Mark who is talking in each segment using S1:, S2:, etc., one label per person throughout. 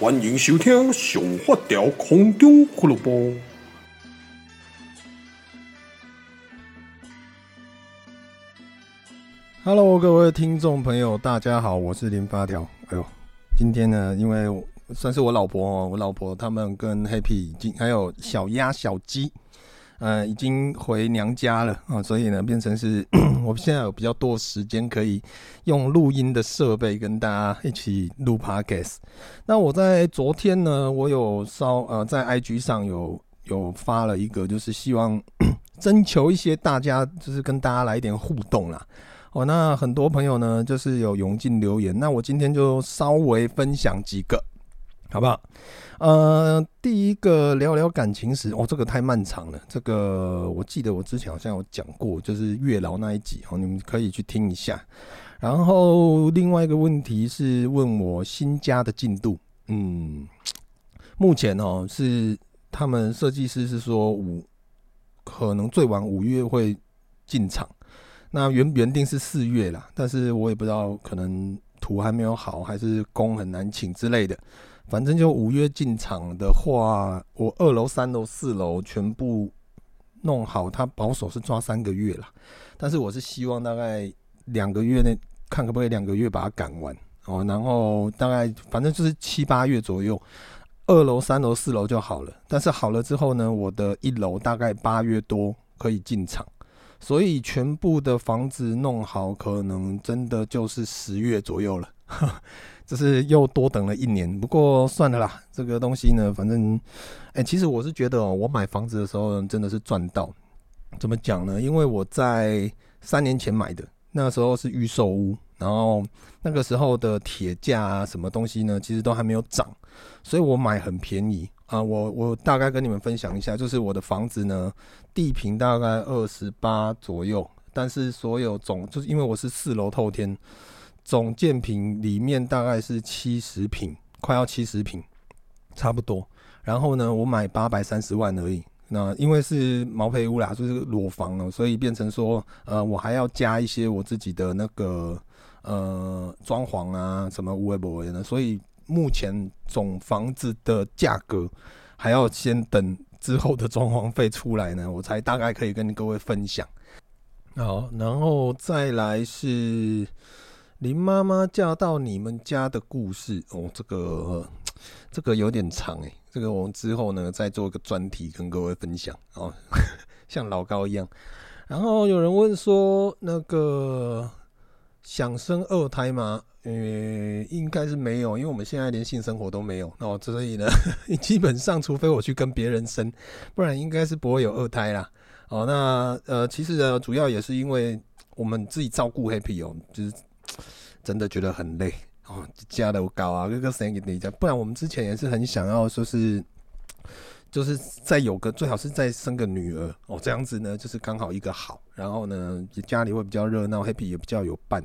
S1: 欢迎收听《上发条空中俱乐部》。Hello，各位听众朋友，大家好，我是林发条。哎呦，今天呢，因为算是我老婆哦，我老婆他们跟 Happy 已经还有小鸭、小鸡。呃，已经回娘家了啊，所以呢，变成是 我现在有比较多时间可以用录音的设备跟大家一起录 Podcast。那我在昨天呢，我有稍呃在 IG 上有有发了一个，就是希望 征求一些大家，就是跟大家来一点互动啦。哦，那很多朋友呢，就是有涌进留言，那我今天就稍微分享几个。好不好？呃，第一个聊聊感情史哦，这个太漫长了。这个我记得我之前好像有讲过，就是月老那一集哦，你们可以去听一下。然后另外一个问题是问我新家的进度，嗯，目前哦是他们设计师是说五，可能最晚五月会进场，那原原定是四月啦，但是我也不知道可能图还没有好，还是工很难请之类的。反正就五月进场的话，我二楼、三楼、四楼全部弄好，他保守是抓三个月啦。但是我是希望大概两个月内看可不可以两个月把它赶完哦，然后大概反正就是七八月左右，二楼、三楼、四楼就好了。但是好了之后呢，我的一楼大概八月多可以进场，所以全部的房子弄好，可能真的就是十月左右了。就是又多等了一年，不过算了啦，这个东西呢，反正，哎、其实我是觉得哦、我买房子的时候真的是赚到。怎么讲呢？因为我在三年前买的，那时候是预售屋，然后那个时候的铁价啊，什么东西呢，其实都还没有涨，所以我买很便宜啊。我我大概跟你们分享一下，就是我的房子呢，地坪大概二十八左右，但是所有总就是因为我是四楼透天。总建平里面大概是七十平，快要七十平，差不多。然后呢，我买八百三十万而已。那因为是毛坯屋啦，就是裸房了，所以变成说，呃，我还要加一些我自己的那个呃装潢啊，什么无为不为的。所以目前总房子的价格还要先等之后的装潢费出来呢，我才大概可以跟各位分享。好，然后再来是。林妈妈嫁到你们家的故事哦，这个这个有点长诶，这个我们之后呢再做一个专题跟各位分享哦，像老高一样。然后有人问说，那个想生二胎吗？呃，应该是没有，因为我们现在连性生活都没有哦，所以呢，基本上除非我去跟别人生，不然应该是不会有二胎啦。哦，那呃，其实呢，主要也是因为我们自己照顾 Happy 哦，就是。真的觉得很累哦，家都高啊，哥哥生给你讲，不然我们之前也是很想要说是，就是再有个最好是再生个女儿哦，这样子呢就是刚好一个好，然后呢家里会比较热闹，Happy 也比较有伴。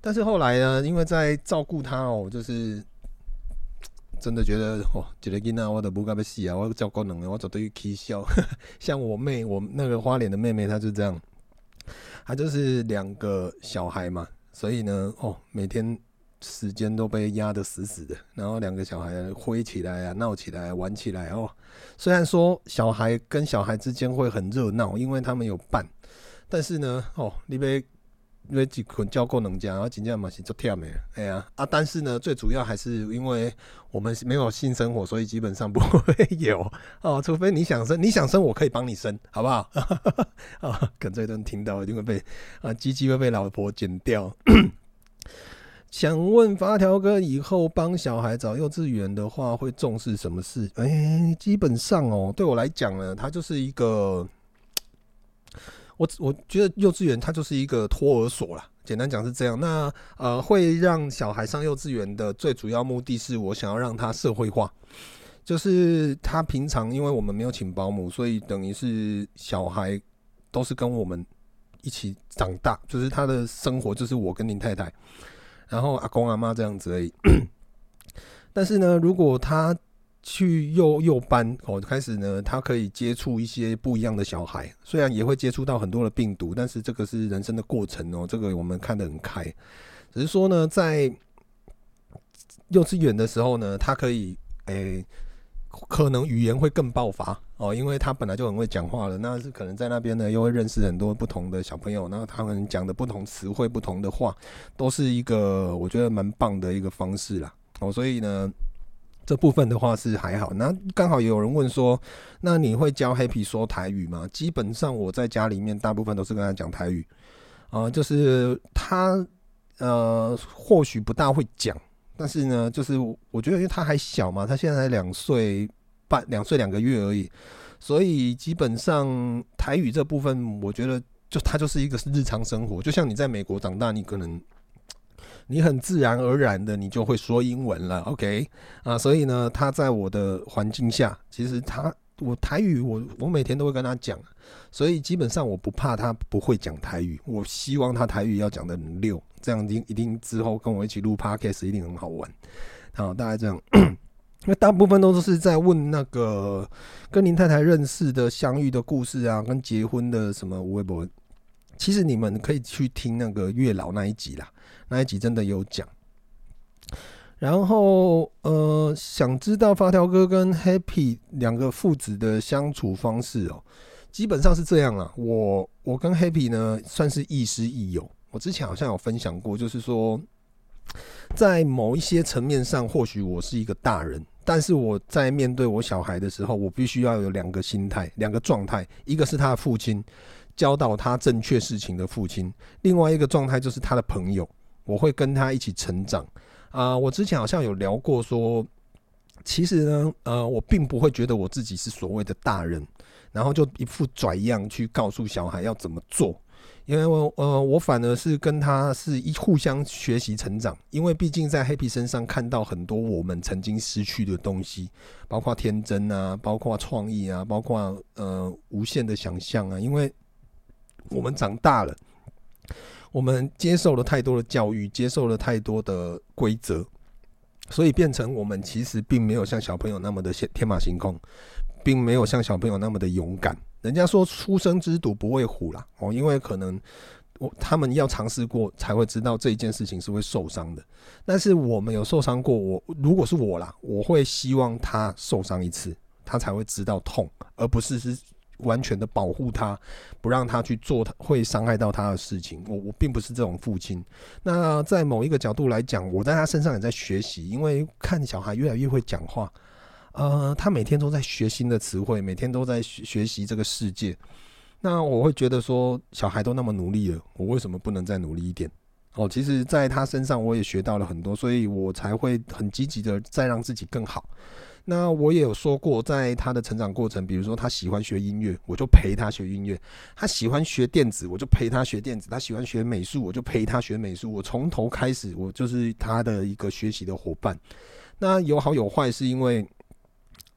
S1: 但是后来呢，因为在照顾他哦，就是真的觉得哦，觉得囡仔我都不该死啊，我照顾能力我绝对起笑。像我妹，我那个花脸的妹妹，她就这样，她就是两个小孩嘛。所以呢，哦，每天时间都被压得死死的，然后两个小孩挥起来啊，闹起来，玩起来哦。虽然说小孩跟小孩之间会很热闹，因为他们有伴，但是呢，哦，你被因为几捆交够能家，然后紧接着嘛是做跳没了，哎呀啊！但是呢，最主要还是因为我们没有性生活，所以基本上不会有哦，除非你想生，你想生我可以帮你生，好不好？啊，可能这一段听到一定会被啊，鸡鸡会被老婆剪掉。想问发条哥，以后帮小孩找幼稚园的话，会重视什么事？哎、基本上哦，对我来讲呢，它就是一个，我我觉得幼稚园它就是一个托儿所啦。简单讲是这样。那呃，会让小孩上幼稚园的最主要目的是我想要让他社会化，就是他平常因为我们没有请保姆，所以等于是小孩都是跟我们一起长大，就是他的生活就是我跟林太太，然后阿公阿妈这样子而已。但是呢，如果他去幼幼班哦，开始呢，他可以接触一些不一样的小孩，虽然也会接触到很多的病毒，但是这个是人生的过程哦，这个我们看得很开。只是说呢，在幼稚园的时候呢，他可以诶、可能语言会更爆发哦，因为他本来就很会讲话了，那是可能在那边呢，又会认识很多不同的小朋友，那他们讲的不同词汇、不同的话，都是一个我觉得蛮棒的一个方式啦哦，所以呢。这部分的话是还好，那刚好有人问说，那你会教 Happy 说台语吗？基本上我在家里面大部分都是跟他讲台语，啊、就是他呃或许不大会讲，但是呢，就是我觉得因为他还小嘛，他现在才两岁半，两岁两个月而已，所以基本上台语这部分，我觉得就他就是一个日常生活，就像你在美国长大，你可能。你很自然而然的，你就会说英文了，OK 啊？所以呢，他在我的环境下，其实他我台语我我每天都会跟他讲，所以基本上我不怕他不会讲台语。我希望他台语要讲得很溜，这样一定一定之后跟我一起录 Podcast 一定很好玩。好，大概这样，因为大部分都是在问那个跟林太太认识的相遇的故事啊，跟结婚的什么微博。其实你们可以去听那个月老那一集啦。那一集真的有讲，然后呃，想知道发条哥跟 Happy 两个父子的相处方式哦，基本上是这样啦。我我跟 Happy 呢算是亦师亦友。我之前好像有分享过，就是说在某一些层面上，或许我是一个大人，但是我在面对我小孩的时候，我必须要有两个心态、两个状态，一个是他的父亲，教导他正确事情的父亲；另外一个状态就是他的朋友。我会跟他一起成长啊、我之前好像有聊过说，其实呢，呃，我并不会觉得我自己是所谓的大人，然后就一副拽样去告诉小孩要怎么做，因为我呃，我反而是跟他是一互相学习成长，因为毕竟在 Happy 身上看到很多我们曾经失去的东西，包括天真啊，包括创意啊，包括呃无限的想象啊，因为我们长大了。我们接受了太多的教育，接受了太多的规则，所以变成我们其实并没有像小朋友那么的天马行空，并没有像小朋友那么的勇敢。人家说初生之犊不畏虎啦，哦，因为可能我他们要尝试过才会知道这一件事情是会受伤的。但是我们有受伤过，我如果是我啦，我会希望他受伤一次，他才会知道痛，而不是是。完全的保护他，不让他去做他会伤害到他的事情。我我并不是这种父亲。那在某一个角度来讲，我在他身上也在学习，因为看小孩越来越会讲话，呃，他每天都在学新的词汇，每天都在学学习这个世界。那我会觉得说，小孩都那么努力了，我为什么不能再努力一点？哦，其实在他身上我也学到了很多，所以我才会很积极的再让自己更好。那我也有说过，在他的成长过程，比如说他喜欢学音乐，我就陪他学音乐；他喜欢学电子，我就陪他学电子；他喜欢学美术，我就陪他学美术。我从头开始，我就是他的一个学习的伙伴。那有好有坏，是因为，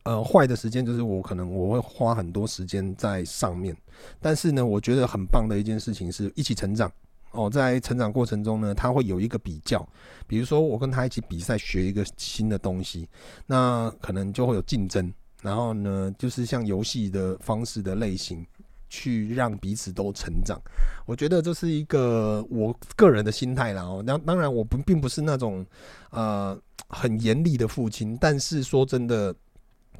S1: 呃，坏的时间就是我可能我会花很多时间在上面，但是呢，我觉得很棒的一件事情是一起成长。哦，在成长过程中呢，他会有一个比较，比如说我跟他一起比赛学一个新的东西，那可能就会有竞争，然后呢，就是像游戏的方式的类型，去让彼此都成长。我觉得这是一个我个人的心态啦。哦，那当然我不并不是那种呃很严厉的父亲，但是说真的，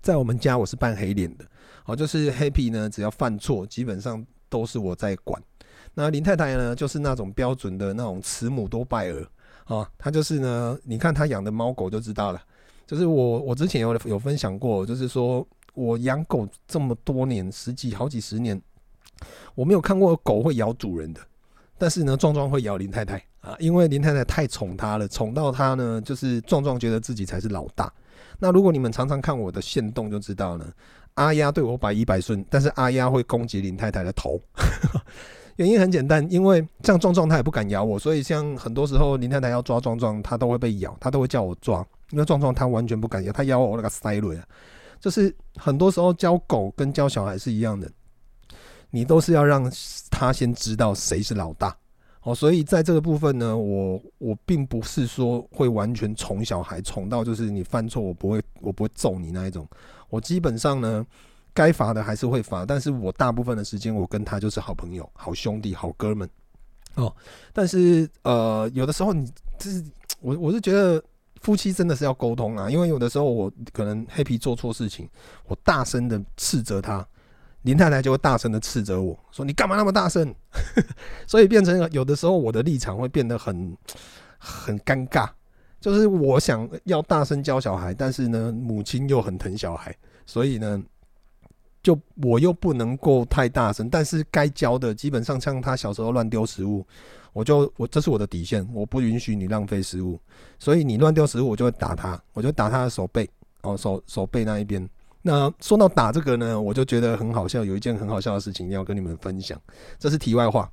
S1: 在我们家我是扮黑脸的。哦，就是 Happy 呢，只要犯错，基本上都是我在管。那林太太呢，就是那种标准的那种慈母多败儿啊，她就是呢，你看她养的猫狗就知道了。就是我我之前有有分享过，就是说我养狗这么多年，十几好几十年，我没有看过狗会咬主人的，但是呢，壮壮会咬林太太啊，因为林太太太宠她了，宠到她呢，就是壮壮觉得自己才是老大。那如果你们常常看我的线动就知道了，阿丫对我百依百顺，但是阿丫会攻击林太太的头。原因很简单，因为像壮壮他也不敢咬我，所以像很多时候林太太要抓壮壮，他都会被咬，他都会叫我抓，因为壮壮他完全不敢咬，他咬我那个塞瑞啊，就是很多时候教狗跟教小孩是一样的，你都是要让他先知道谁是老大。哦，所以在这个部分呢，我我并不是说会完全宠小孩，宠到就是你犯错我不会我不会揍你那一种，我基本上呢。该罚的还是会罚，但是我大部分的时间我跟他就是好朋友、好兄弟、好哥们哦。但是呃，有的时候你就是我，我是觉得夫妻真的是要沟通啊，因为有的时候我可能黑皮做错事情，我大声的斥责他，林太太就会大声的斥责我说，你干嘛那么大声？所以变成有的时候我的立场会变得很很尴尬，就是我想要大声教小孩，但是呢，母亲又很疼小孩，所以呢。就我又不能够太大声，但是该教的基本上像他小时候乱丢食物，我就我这是我的底线，我不允许你浪费食物，所以你乱丢食物我就会打他，我就打他的手背哦，手手背那一边。那说到打这个呢，我就觉得很好笑，有一件很好笑的事情要跟你们分享，这是题外话。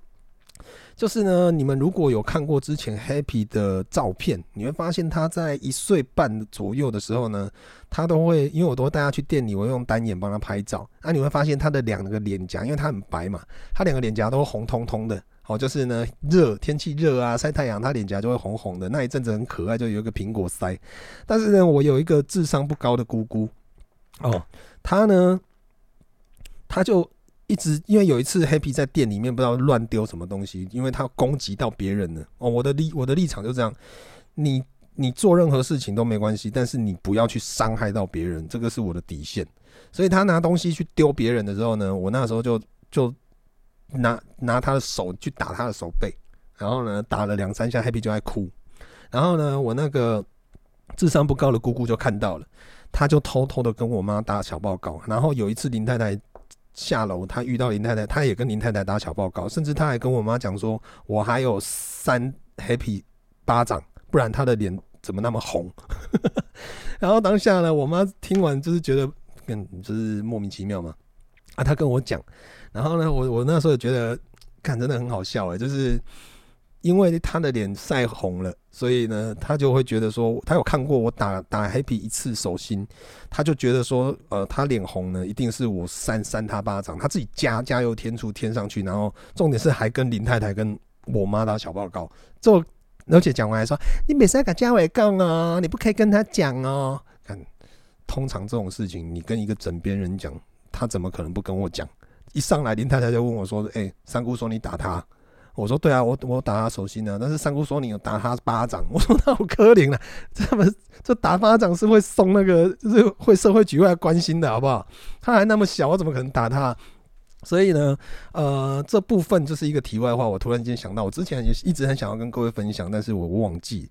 S1: 就是呢，你们如果有看过之前 Happy 的照片，你会发现他在一岁半左右的时候呢，他都会，因为我都会带他去店里，我用单眼帮他拍照。那、你会发现他的两个脸颊，因为他很白嘛，他两个脸颊都红彤彤的。哦，就是呢，热天气热啊，晒太阳，他脸颊就会红红的。那一阵子很可爱，就有一个苹果腮。但是呢，我有一个智商不高的姑姑，哦，他呢，他就。一直因为有一次 Happy 在店里面不知道乱丢什么东西，因为他攻击到别人了哦。我的立我的立场就这样，你你做任何事情都没关系，但是你不要去伤害到别人，这个是我的底线。所以他拿东西去丢别人的时候呢，我那时候就就拿拿他的手去打他的手背，然后呢打了两三下，Happy 就在哭。然后呢，我那个智商不高的姑姑就看到了，他就偷偷的跟我妈打小报告。然后有一次林太太。下楼，他遇到林太太，他也跟林太太打小报告，甚至他还跟我妈讲说：“我还有三 happy 巴掌，不然他的脸怎么那么红？” 然后当下呢，我妈听完就是觉得，嗯，就是莫名其妙嘛。啊，他跟我讲，然后呢，我我那时候也觉得，看真的很好笑哎，就是。因为他的脸晒红了，所以呢，他就会觉得说，他有看过我打打 Happy 一次手心，他就觉得说，呃，他脸红呢，一定是我扇扇他巴掌，他自己加加油添醋添上去，然后重点是还跟林太太跟我妈打小报告，就而且讲完还说，你每次要跟嘉伟杠哦，你不可以跟他讲哦。看，通常这种事情，你跟一个枕边人讲，他怎么可能不跟我讲？一上来林太太就问我说，哎、三姑说你打他。我说对啊，我我打他手心呢，但是三姑说你有打他巴掌，我说那好可怜啊，这么这打巴掌是会送那个，就是会社会局外关心的好不好？他还那么小，我怎么可能打他？所以呢，呃，这部分就是一个题外话。我突然间想到，我之前也一直很想要跟各位分享，但是我忘记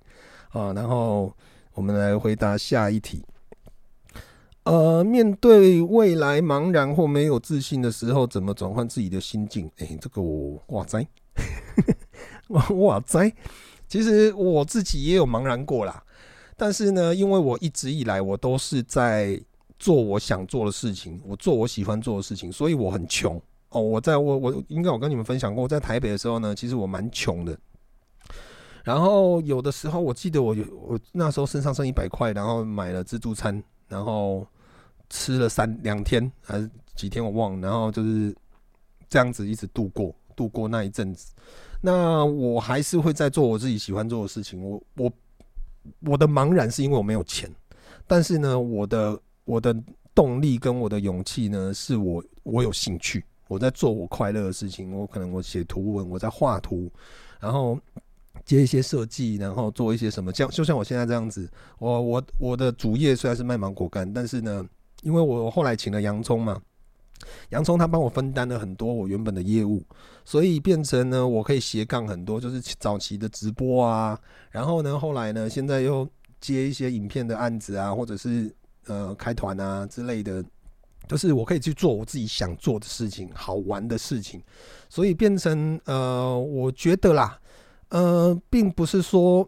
S1: 啊。然后我们来回答下一题。呃，面对未来茫然或没有自信的时候，怎么转换自己的心境？哎、这个我哇塞！哇塞！其实我自己也有茫然过啦，但是呢，因为我一直以来我都是在做我想做的事情，我做我喜欢做的事情，所以我很穷哦。我在我我应该我跟你们分享过，我在台北的时候呢，其实我蛮穷的。然后有的时候我记得我有我那时候身上剩一百块，然后买了自助餐，然后吃了三两天还是几天我忘了，然后就是这样子一直度过。度过那一阵子，那我还是会在做我自己喜欢做的事情。我我我的茫然是因为我没有钱，但是呢，我的我的动力跟我的勇气呢，是我我有兴趣，我在做我快乐的事情。我可能我写图文，我在画图，然后接一些设计，然后做一些什么，像就像我现在这样子。我我我的主业虽然是卖芒果干，但是呢，因为我后来请了洋葱嘛。洋葱他帮我分担了很多我原本的业务，所以变成呢，我可以斜杠很多，就是早期的直播啊，然后呢，后来呢，现在又接一些影片的案子啊，或者是呃开团啊之类的，就是我可以去做我自己想做的事情，好玩的事情，所以变成呃，我觉得啦，呃，并不是说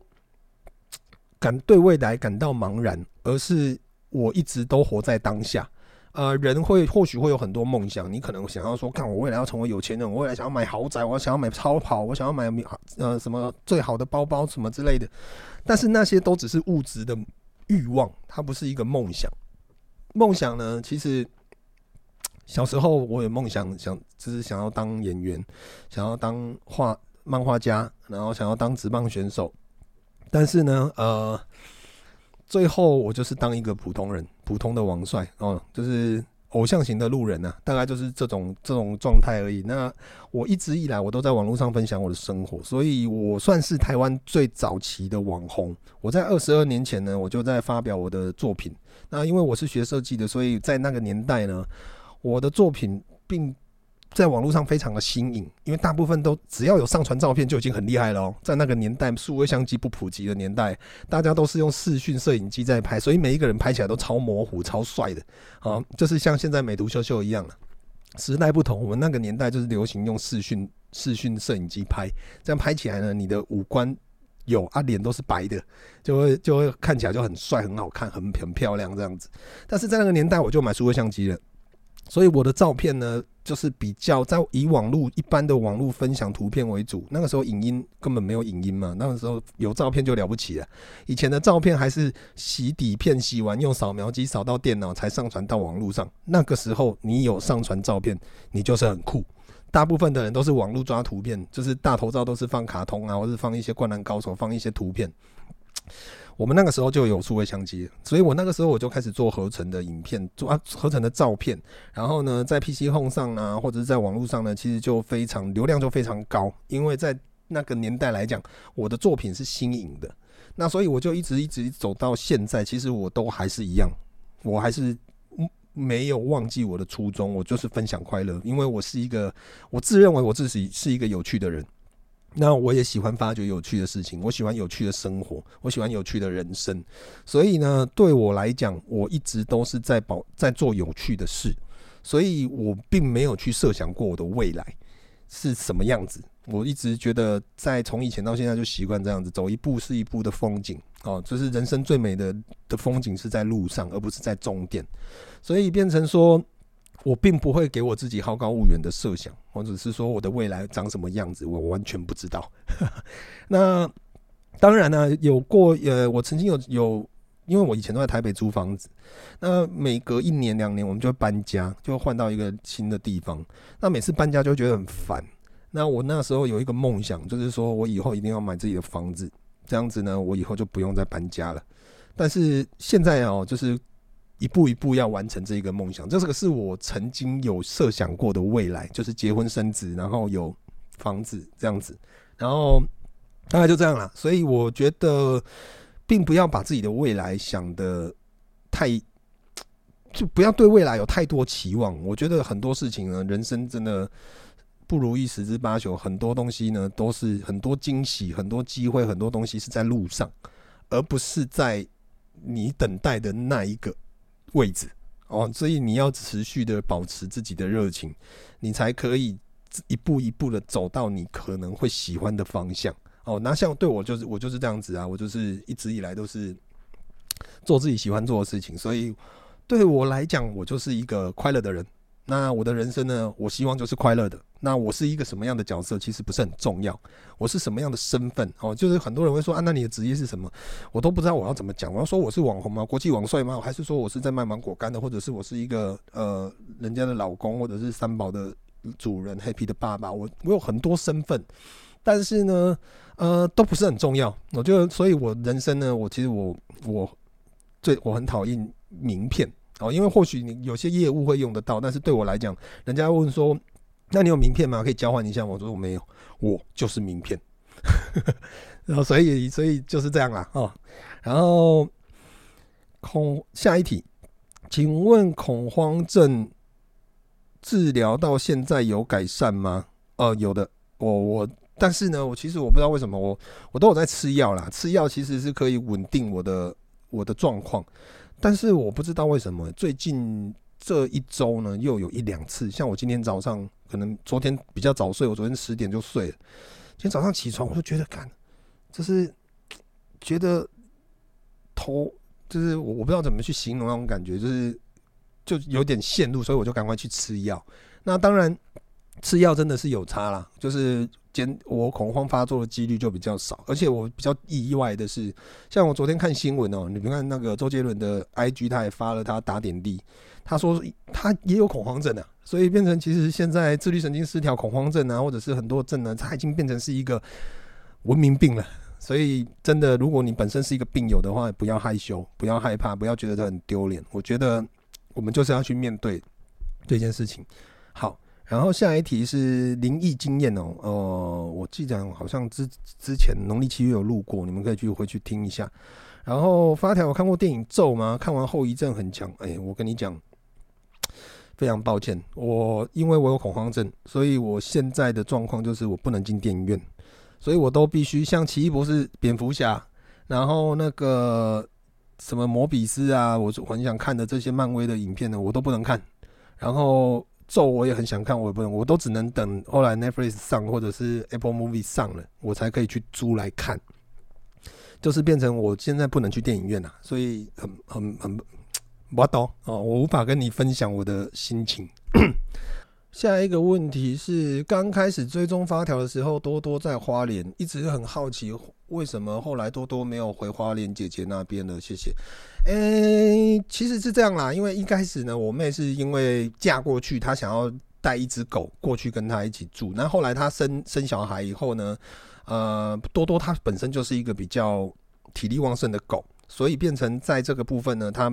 S1: 感对未来感到茫然，而是我一直都活在当下。呃，人会或许会有很多梦想，你可能想要说，看我未来要成为有钱人，我未来想要买豪宅，我想要买超跑，我想要买呃什么最好的包包什么之类的。但是那些都只是物质的欲望，它不是一个梦想。梦想呢，其实小时候我有梦想，想就是想要当演员，想要当画漫画家，然后想要当职棒选手。但是呢，呃。最后，我就是当一个普通人，普通的王帅哦，就是偶像型的路人呐、啊，大概就是这种这种状态而已。那我一直以来，我都在网络上分享我的生活，所以我算是台湾最早期的网红。我在二十二年前呢，我就在发表我的作品。那因为我是学设计的，所以在那个年代呢，我的作品并。在网络上非常的新颖，因为大部分都只要有上传照片就已经很厉害了。在那个年代，数位相机不普及的年代，大家都是用视讯摄影机在拍，所以每一个人拍起来都超模糊、超帅的好，就是像现在美图秀秀一样了。时代不同，我们那个年代就是流行用视讯视讯摄影机拍，这样拍起来呢，你的五官有啊，脸都是白的，就会就会看起来就很帅、很好看、很很漂亮这样子。但是在那个年代，我就买数位相机了。所以我的照片呢，就是比较在以网络一般的网络分享图片为主。那个时候影音根本没有影音嘛，那个时候有照片就了不起了。以前的照片还是洗底片，洗完用扫描机扫到电脑才上传到网络上。那个时候你有上传照片，你就是很酷。大部分的人都是网络抓图片，就是大头照都是放卡通啊，或是放一些灌篮高手，放一些图片。我们那个时候就有数位相机，所以我那个时候我就开始做合成的影片，做啊合成的照片，然后呢，在 PC Home 上呢，或者是在网络上呢，其实就非常流量就非常高，因为在那个年代来讲，我的作品是新颖的，那所以我就一直一直走到现在，其实我都还是一样，我还是没有忘记我的初衷，我就是分享快乐，因为我是一个，我自认为我自己是一个有趣的人。那我也喜欢发掘有趣的事情，我喜欢有趣的生活，我喜欢有趣的人生，所以呢，对我来讲，我一直都是在保在做有趣的事，所以我并没有去设想过我的未来是什么样子。我一直觉得，在从以前到现在就习惯这样子，走一步是一步的风景哦，就是人生最美的的风景是在路上，而不是在终点，所以变成说。我并不会给我自己好高骛远的设想，或者是说我的未来长什么样子，我完全不知道。那当然呢，有过呃，我曾经有有，因为我以前都在台北租房子，那每隔一年两年我们就会搬家，就会换到一个新的地方。那每次搬家就会觉得很烦。那我那时候有一个梦想，就是说我以后一定要买自己的房子，这样子呢，我以后就不用再搬家了。但是现在哦，就是。一步一步要完成这个梦想，这是个是我曾经有设想过的未来，就是结婚生子，然后有房子这样子，然后大概就这样了。所以我觉得，并不要把自己的未来想的太，就不要对未来有太多期望。我觉得很多事情呢，人生真的不如意十之八九，很多东西呢都是很多惊喜、很多机会、很多东西是在路上，而不是在你等待的那一个。位置哦，所以你要持续的保持自己的热情，你才可以一步一步的走到你可能会喜欢的方向哦。那像对我就是我就是这样子啊，我就是一直以来都是做自己喜欢做的事情，所以对我来讲，我就是一个快乐的人。那我的人生呢，我希望就是快乐的。那我是一个什么样的角色，其实不是很重要。我是什么样的身份哦？就是很多人会说啊，那你的职业是什么？我都不知道我要怎么讲。我要说我是网红吗？国际网帅吗？还是说我是在卖芒果干的？或者是我是一个呃人家的老公，或者是三宝的主人，Happy 的爸爸？我我有很多身份，但是呢，呃，都不是很重要。我就所以，我人生呢，我其实我我最我很讨厌名片哦，因为或许你有些业务会用得到，但是对我来讲，人家问说。那你有名片吗？可以交换一下吗？我说我没有，我就是名片。然后所以所以就是这样啦哦。然后恐下一题，请问恐慌症治疗到现在有改善吗？哦、呃，有的。我我但是呢，我其实我不知道为什么我我都有在吃药啦，吃药其实是可以稳定我的我的状况，但是我不知道为什么最近。这一周呢，又有一两次，像我今天早上，可能昨天比较早睡，我昨天十点就睡了。今天早上起床，我就觉得，干，就是觉得头，就是我我不知道怎么去形容那种感觉，就是就有点陷入，所以我就赶快去吃药。那当然吃药真的是有差啦，就是间我恐慌发作的几率就比较少。而且我比较意外的是，像我昨天看新闻哦、你别看那个周杰伦的 IG，他也发了他打点滴，他说他也有恐慌症啊，所以变成其实现在自律神经失调、恐慌症啊，或者是很多症呢，他已经变成是一个文明病了。所以，真的，如果你本身是一个病友的话，不要害羞，不要害怕，不要觉得这很丢脸。我觉得我们就是要去面对这件事情。好，然后下一题是灵异经验哦。呃，我记得好像之之前农历七月有录过，你们可以去回去听一下。然后发条，我看过电影咒吗？看完后遗症很强。哎，我跟你讲，非常抱歉，我因为我有恐慌症，所以我现在的状况就是我不能进电影院。所以我都必须像奇异博士、蝙蝠侠，然后那个什么摩比斯啊，我很想看的这些漫威的影片呢，我都不能看。然后咒我也很想看，我也不能，我都只能等后来 Netflix 上或者是 Apple Movie 上了，我才可以去租来看。就是变成我现在不能去电影院了，所以很很很 不懂哦，我无法跟你分享我的心情。下一个问题是，刚开始追踪发条的时候，多多在花莲，一直很好奇为什么后来多多没有回花莲姐姐那边了。谢谢。诶、其实是这样啦，因为一开始呢，我妹是因为嫁过去，她想要带一只狗过去跟她一起住。那后来她生生小孩以后呢，呃，多多她本身就是一个比较体力旺盛的狗，所以变成在这个部分呢，她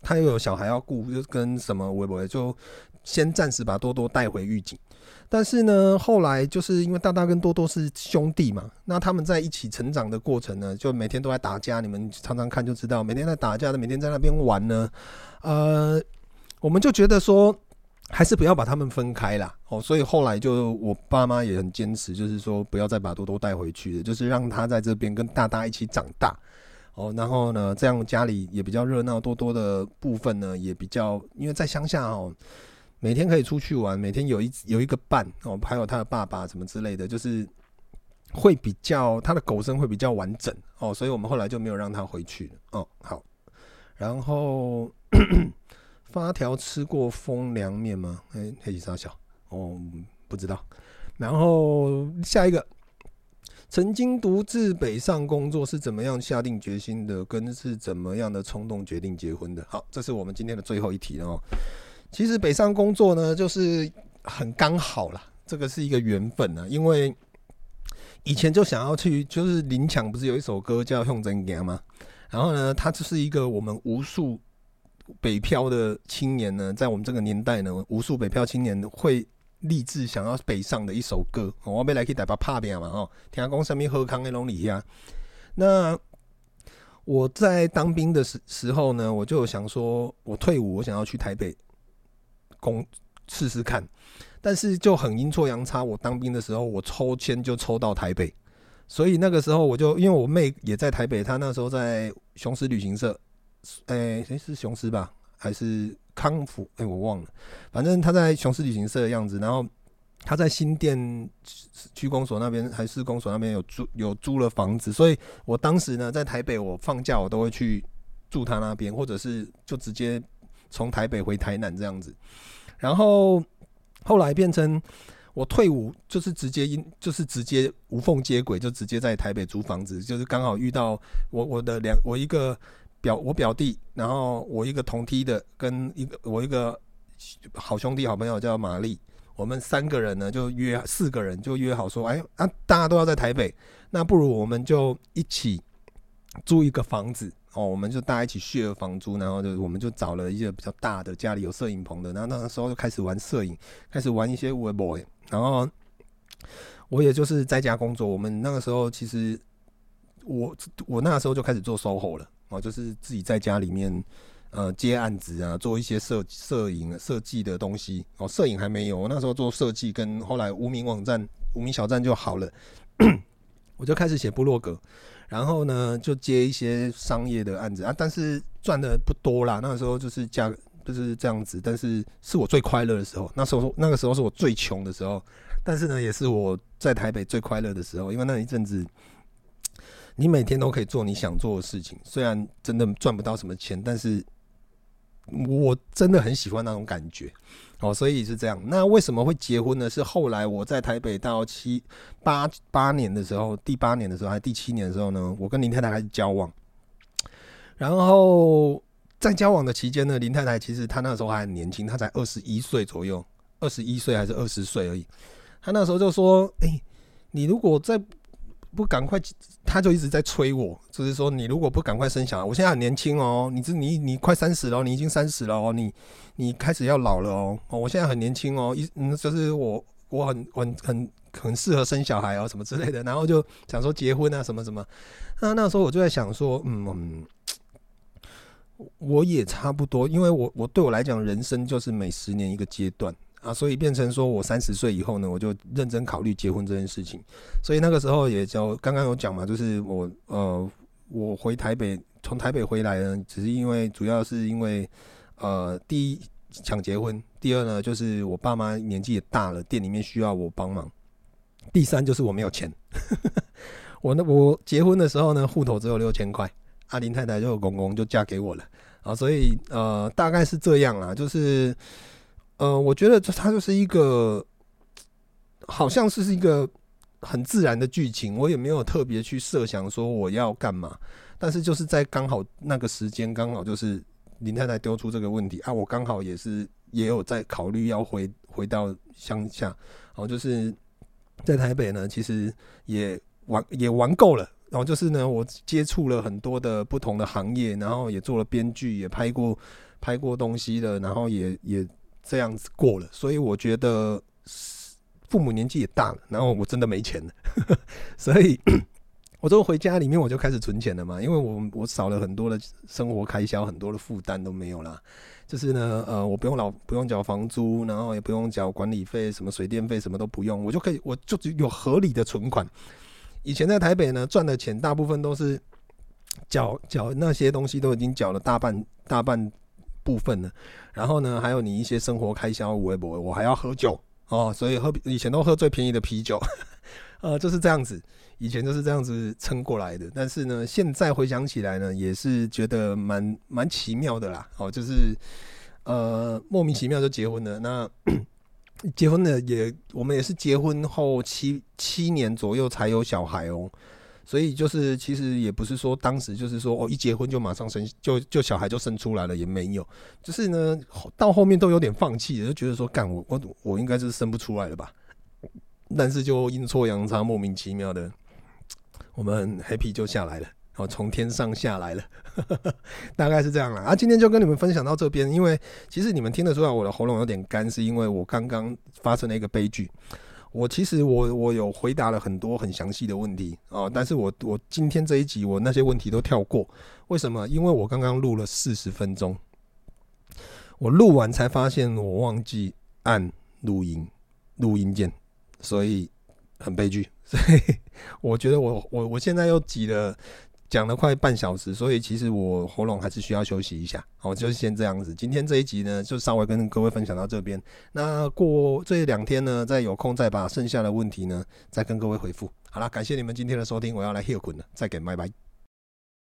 S1: 她又有小孩要顾，就跟什么微博就。先暂时把多多带回狱警，但是呢，后来就是因为大大跟多多是兄弟嘛，那他们在一起成长的过程呢，就每天都在打架，你们常常看就知道，每天在打架的，每天在那边玩呢，呃，我们就觉得说，还是不要把他们分开啦，哦，所以后来就我爸妈也很坚持，就是说不要再把多多带回去了，就是让他在这边跟大大一起长大，哦，然后呢，这样家里也比较热闹，多多的部分呢也比较，因为在乡下哦。每天可以出去玩，每天有一有一个伴哦，还有他的爸爸什么之类的，就是会比较他的狗生会比较完整哦，所以我们后来就没有让他回去哦。好，然后发条吃过风凉面吗？哎、欸，黑吉沙小哦，不知道。然后下一个，曾经独自北上工作是怎么样下定决心的？跟是怎么样的冲动决定结婚的？好，这是我们今天的最后一题了哦。其实北上工作呢，就是很刚好啦，这个是一个缘分啊。因为以前就想要去，就是林强不是有一首歌叫《向前行》吗？然后呢，他就是一个我们无数北漂的青年呢，在我们这个年代呢，无数北漂青年会立志想要北上的一首歌。我要来去台北打拼嘛，哦，听讲上面喝康那种里啊。那我在当兵的时时候呢，我就想说，我退伍，我想要去台北。工试试看，但是就很阴错阳差。我当兵的时候，我抽签就抽到台北，所以那个时候我就因为我妹也在台北，她那时候在雄狮旅行社，诶，谁是雄狮吧？还是康福？诶，我忘了。反正她在雄狮旅行社的样子。然后她在新店区公所那边，还是公所那边有租有租了房子，所以我当时呢在台北，我放假我都会去住她那边，或者是就直接从台北回台南这样子。然后后来变成我退伍，就是直接因就是直接无缝接轨，就直接在台北租房子，就是刚好遇到我我的两我一个表我表弟，然后我一个同梯的跟一个我一个好兄弟好朋友叫玛丽，我们三个人呢就约四个人就约好说，哎啊大家都要在台北，那不如我们就一起租一个房子。哦，我们就大家一起 share 房租，然后就我们就找了一个比较大的家里有摄影棚的，然后那个时候就开始玩摄影，开始玩一些 web boy，然后我也就是在家工作。我们那个时候其实我我那个时候就开始做 SOHO 了，哦，就是自己在家里面呃接案子啊，做一些摄摄影设计的东西。哦，摄影还没有，我那时候做设计，跟后来无名网站、无名小站就好了，我就开始写部落格。然后呢，就接一些商业的案子啊，但是赚的不多啦。那个时候就是价就是这样子，但是是我最快乐的时候。那时候那个时候是我最穷的时候，但是呢，也是我在台北最快乐的时候。因为那一阵子，你每天都可以做你想做的事情，虽然真的赚不到什么钱，但是我真的很喜欢那种感觉哦，所以是这样。那为什么会结婚呢？是后来我在台北到七八八年的时候，第八年的时候还是第七年的时候呢，我跟林太太开始交往。然后在交往的期间呢，林太太其实她那时候还很年轻，她才二十一岁左右，二十一岁还是二十岁而已。她那时候就说：“哎、你如果再……”不赶快，他就一直在催我，就是说你如果不赶快生小孩，我现在很年轻哦，你这你你快三十了，你已经三十了哦，你你开始要老了哦，我现在很年轻哦，一嗯就是我我很很很很适合生小孩哦，什么之类的，然后就想说结婚啊什么什么，那那时候我就在想说，嗯，我也差不多，因为我我对我来讲，人生就是每十年一个阶段。啊，所以变成说我三十岁以后呢，我就认真考虑结婚这件事情。所以那个时候也就刚刚有讲嘛，就是我呃，我回台北，从台北回来呢，只是因为主要是因为呃，第一想结婚，第二呢就是我爸妈年纪也大了，店里面需要我帮忙，第三就是我没有钱。我那我结婚的时候呢，户头只有六千块，阿林太太就公公就嫁给我了啊，所以呃，大概是这样啦，就是。呃，我觉得这它就是一个，好像是是一个很自然的剧情，我也没有特别去设想说我要干嘛，但是就是在刚好那个时间，刚好就是林太太丢出这个问题啊，我刚好也是也有在考虑要回回到乡下，然后就是在台北呢，其实也玩也玩够了，然后就是呢，我接触了很多的不同的行业，然后也做了编剧，也拍过拍过东西的，然后也也。这样子过了，所以我觉得父母年纪也大了，然后我真的没钱了，所以 我就回家里面我就开始存钱了嘛，因为我我少了很多的生活开销，很多的负担都没有了。就是呢，呃，我不用老不用缴房租，然后也不用缴管理费，什么水电费什么都不用，我就可以，我就有合理的存款。以前在台北呢，赚的钱大部分都是缴缴那些东西都已经缴了大半大半。部分呢，然后呢，还有你一些生活开销，我不我还要喝酒哦，所以喝以前都喝最便宜的啤酒，呃，就是这样子，以前就是这样子撑过来的。但是呢，现在回想起来呢，也是觉得蛮蛮奇妙的啦，哦，就是呃莫名其妙就结婚了。那 结婚了也，我们也是结婚后七七年左右才有小孩哦。所以就是，其实也不是说当时就是说哦，一结婚就马上生，就就小孩就生出来了，也没有。就是呢，到后面都有点放弃，就觉得说，干我我我应该是生不出来了吧。但是就阴错阳差，莫名其妙的，我们 Happy 就下来了，然后从天上下来了，大概是这样了。啊，今天就跟你们分享到这边，因为其实你们听得出来我的喉咙有点干，是因为我刚刚发生了一个悲剧。我其实我我有回答了很多很详细的问题啊，但是我我今天这一集我那些问题都跳过，为什么？因为我刚刚录了四十分钟，我录完才发现我忘记按录音录音键，所以很悲剧，所以我觉得我我我现在又挤了。讲了快半小时，所以其实我喉咙还是需要休息一下。好，就是先这样子。今天这一集呢，就稍微跟各位分享到这边。那过这两天呢，再有空再把剩下的问题呢，再跟各位回复。好了，感谢你们今天的收听，我要来歇滚了，再见，拜拜。